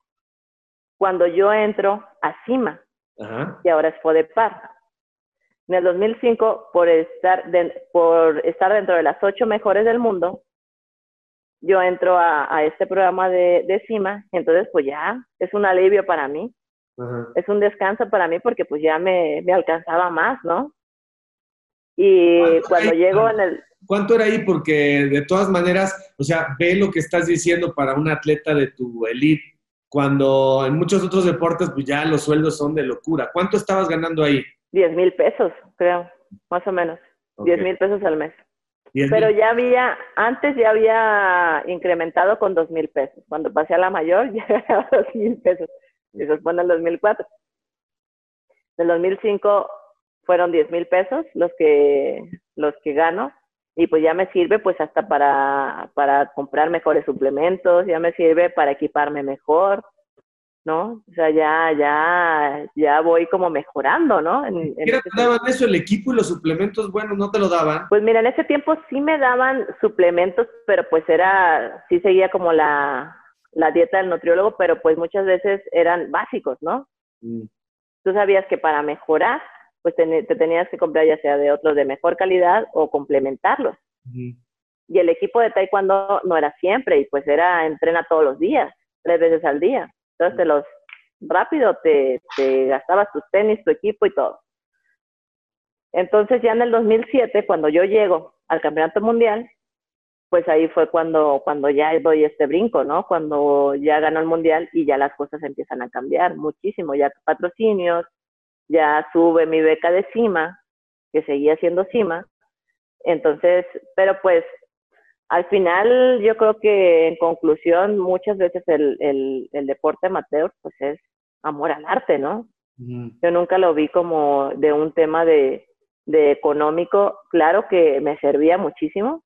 B: cuando yo entro a CIMA, y ahora es FODEPAR. En el 2005, por estar, por estar dentro de las ocho mejores del mundo, yo entro a, este programa de, de, CIMA, entonces pues ya es un alivio para mí, es un descanso para mí porque pues ya me, me alcanzaba más, ¿no? Y cuando llego en el...
A: ¿Cuánto era ahí? Porque de todas maneras, o sea, ve lo que estás diciendo para un atleta de tu elite, cuando en muchos otros deportes pues ya los sueldos son de locura. ¿Cuánto estabas ganando ahí?
B: 10 mil pesos, creo, más o menos. 10 mil pesos al mes. Pero ya había, antes ya había incrementado con 2 mil pesos. Cuando pasé a la mayor ya ganaba 2 mil pesos. Eso fue en el 2004. En el 2005 fueron 10 mil pesos los que, los que gano y pues ya me sirve pues hasta para, para comprar mejores suplementos, ya me sirve para equiparme mejor, ¿no? O sea, ya, ya, ya voy como mejorando, ¿no? En,
A: te daban eso, el equipo y los suplementos buenos, no te lo daban?
B: Pues mira, en ese tiempo sí me daban suplementos, pero pues era, sí seguía como la, la dieta del nutriólogo, pero pues muchas veces eran básicos, ¿no? Mm. Tú sabías que para mejorar pues te, tenías que comprar ya sea de otros de mejor calidad o complementarlos. Y el equipo de taekwondo no era siempre, y pues era entrena todos los días, tres veces al día. Entonces te los rápido te, gastabas tus tenis, tu equipo y todo. Entonces ya en el 2007, cuando yo llego al campeonato mundial, pues ahí fue cuando, cuando ya doy este brinco, ¿no? Cuando ya ganó el mundial y ya las cosas empiezan a cambiar muchísimo, ya patrocinios, ya sube mi beca de CIMA, que seguía siendo CIMA. Entonces, pero pues al final yo creo que en conclusión muchas veces el, el, el deporte amateur pues es amor al arte, ¿no? Yo nunca lo vi como de un tema de, de económico. Claro que me servía muchísimo,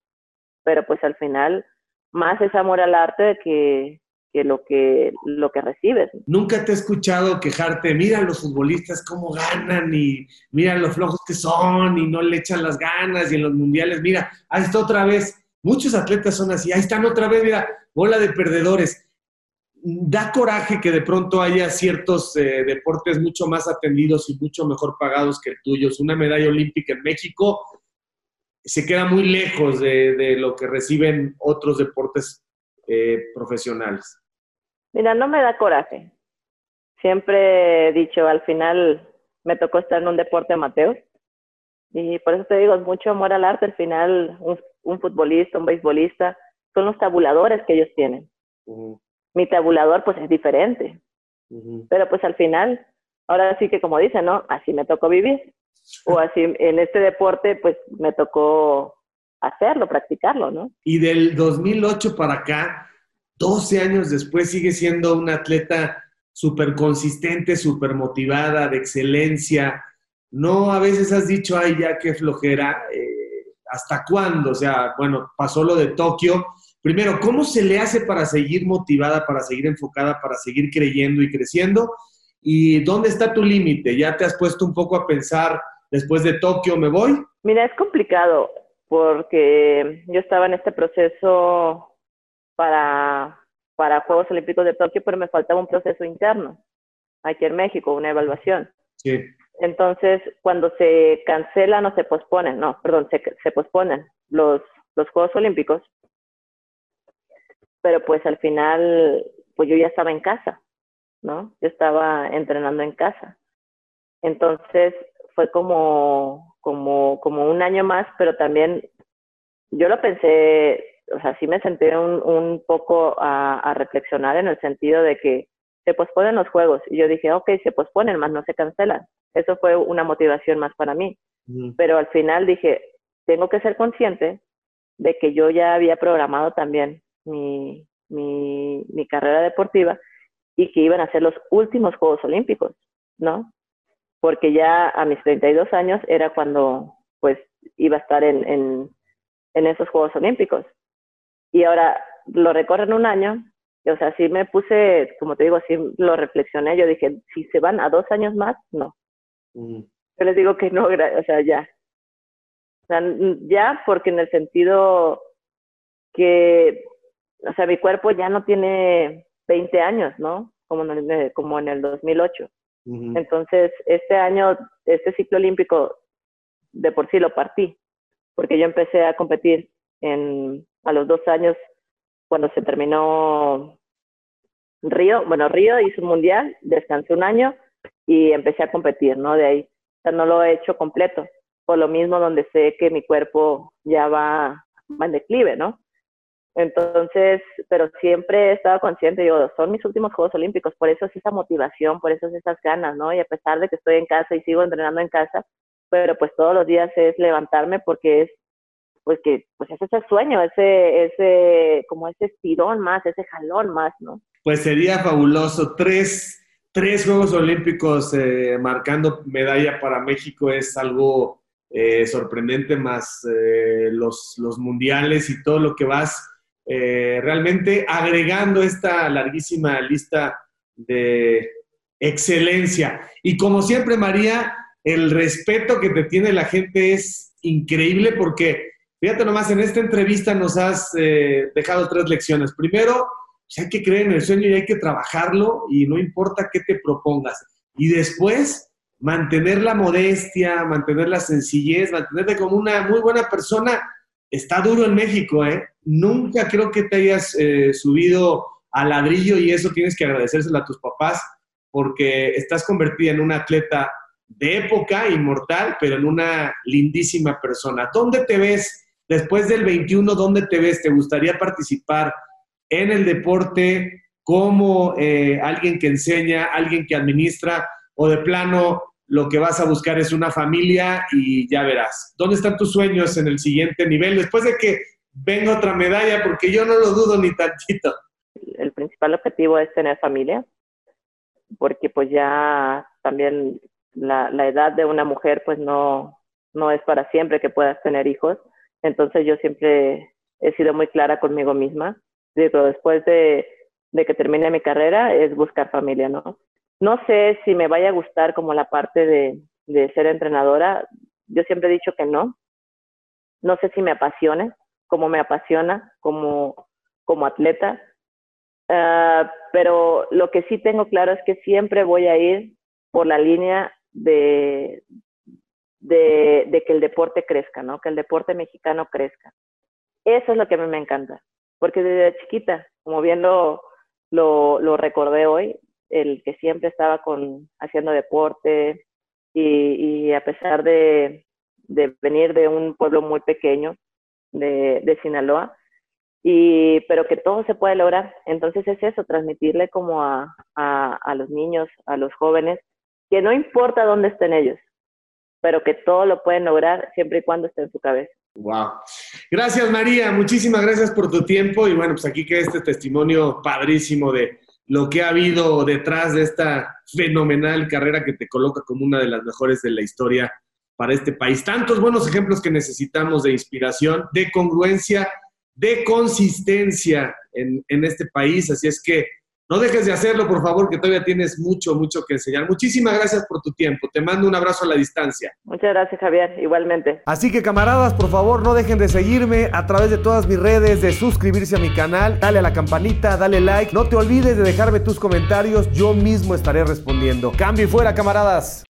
B: pero pues al final más es amor al arte que, que lo que, lo que recibes.
A: Nunca te he escuchado quejarte, mira los futbolistas cómo ganan y mira los flojos que son y no le echan las ganas y en los mundiales, mira, ahí está otra vez. Muchos atletas son así, ahí están otra vez, mira, bola de perdedores. Da coraje que de pronto haya ciertos eh, deportes mucho más atendidos y mucho mejor pagados que el tuyo. Una medalla olímpica en México se queda muy lejos de, lo que reciben otros deportes eh, profesionales.
B: Mira, no me da coraje. Siempre he dicho, al final me tocó estar en un deporte amateur. Y por eso te digo, es mucho amor al arte. Al final, futbolista, un beisbolista, son los tabuladores que ellos tienen. Mi tabulador, pues, es diferente. Pero, pues, al final, ahora sí que como dicen, ¿no? Así me tocó vivir. O así, en este deporte, pues, me tocó hacerlo, practicarlo, ¿no?
A: Y del 2008 para acá, 12 años después sigue siendo una atleta súper consistente, súper motivada, de excelencia. No a veces has dicho, ay, ya qué flojera. Eh, ¿Hasta cuándo? O sea, bueno, pasó lo de Tokio. Primero, ¿cómo se le hace para seguir motivada, para seguir enfocada, para seguir creyendo y creciendo? ¿Y dónde está tu límite? ¿Ya te has puesto un poco a pensar después de Tokio, me voy?
B: Mira, es complicado porque yo estaba en este proceso para, para Juegos Olímpicos de Tokio, pero me faltaba un proceso interno aquí en México, una evaluación. Sí. Entonces, cuando se cancelan o se posponen, no, perdón, se, se posponen los, los Juegos Olímpicos, pero pues al final, pues yo ya estaba en casa, ¿no? Yo estaba entrenando en casa. Entonces, fue como, como, como un año más, pero también yo lo pensé o sea, sí me senté un, un poco a, reflexionar en el sentido de que se posponen los juegos. Y yo dije, ok, se posponen, más no se cancelan. Eso fue una motivación más para mí. Pero al final dije, tengo que ser consciente de que yo ya había programado también mi, mi, mi carrera deportiva y que iban a ser los últimos Juegos Olímpicos, ¿no? Porque ya a mis 32 años era cuando pues iba a estar en, en, en esos Juegos Olímpicos y ahora lo recorren un año, y, o sea, sí me puse, como te digo, sí lo reflexioné, yo dije, si se van a dos años más, no. Yo les digo que no, o sea, ya. O sea, ya porque en el sentido que, o sea, mi cuerpo ya no tiene 20 años, ¿no? como en el, como en el 2008. Entonces, este año, este ciclo olímpico, de por sí lo partí, porque yo empecé a competir en, a los dos años cuando se terminó Río, bueno, Río hizo un mundial, descansé un año y empecé a competir, ¿no? De ahí, o sea, no lo he hecho completo, por lo mismo donde sé que mi cuerpo ya va, en declive, ¿no? Entonces, pero siempre he estado consciente, yo, son mis últimos Juegos Olímpicos, por eso es esa motivación, por eso es esas ganas, ¿no? Y a pesar de que estoy en casa y sigo entrenando en casa, pero pues todos los días es levantarme porque es, pues que, pues es ese sueño, ese, ese, como ese estirón más, ese jalón más, ¿no?
A: Pues sería fabuloso. Tres, tres Juegos Olímpicos eh, marcando medalla para México es algo eh, sorprendente, más eh, los, los mundiales y todo lo que vas eh, realmente agregando esta larguísima lista de excelencia. Y como siempre, María, el respeto que te tiene la gente es increíble porque, fíjate nomás, en esta entrevista nos has eh, dejado tres lecciones. Primero, hay que creer en el sueño y hay que trabajarlo y no importa qué te propongas. Y después, mantener la modestia, mantener la sencillez, mantenerte como una muy buena persona está duro en México, ¿eh? Nunca creo que te hayas eh, subido al ladrillo y eso tienes que agradecérselo a tus papás porque estás convertida en una atleta de época, inmortal, pero en una lindísima persona. ¿Dónde te ves después del 21? ¿Dónde te ves? ¿Te gustaría participar en el deporte como eh, alguien que enseña, alguien que administra o de plano lo que vas a buscar es una familia y ya verás. ¿Dónde están tus sueños en el siguiente nivel? Después de que venga otra medalla, porque yo no lo dudo ni tantito.
B: El principal objetivo es tener familia, porque pues ya también la, la edad de una mujer pues no, no es para siempre que puedas tener hijos. Entonces yo siempre he sido muy clara conmigo misma. Digo, después de, de que termine mi carrera es buscar familia, ¿no? No sé si me vaya a gustar como la parte de, ser entrenadora. Yo siempre he dicho que no. No sé si me apasione, como me apasiona como, como atleta. Ah, pero lo que sí tengo claro es que siempre voy a ir por la línea de, de, que el deporte crezca, ¿no? Que el deporte mexicano crezca. Eso es lo que a mí me encanta. Porque desde chiquita, como bien lo, lo recordé hoy, el que siempre estaba con, haciendo deporte y, a pesar de, venir de un pueblo muy pequeño de, Sinaloa, y, pero que todo se puede lograr. Entonces es eso, transmitirle como a, a, los niños, a los jóvenes, que no importa dónde estén ellos, pero que todo lo pueden lograr siempre y cuando esté en su cabeza.
A: Wow. Gracias María, muchísimas gracias por tu tiempo y bueno, pues aquí queda este testimonio padrísimo de, lo que ha habido detrás de esta fenomenal carrera que te coloca como una de las mejores de la historia para este país. Tantos buenos ejemplos que necesitamos de inspiración, de congruencia, de consistencia en, en este país. Así es que no dejes de hacerlo, por favor, que todavía tienes mucho, mucho que enseñar. Muchísimas gracias por tu tiempo. Te mando un abrazo a la distancia.
B: Muchas gracias, Javier. Igualmente.
A: Así que, camaradas, por favor, no dejen de seguirme a través de todas mis redes, de suscribirse a mi canal, dale a la campanita, dale like. No te olvides de dejarme tus comentarios. Yo mismo estaré respondiendo. Cambio y fuera, camaradas.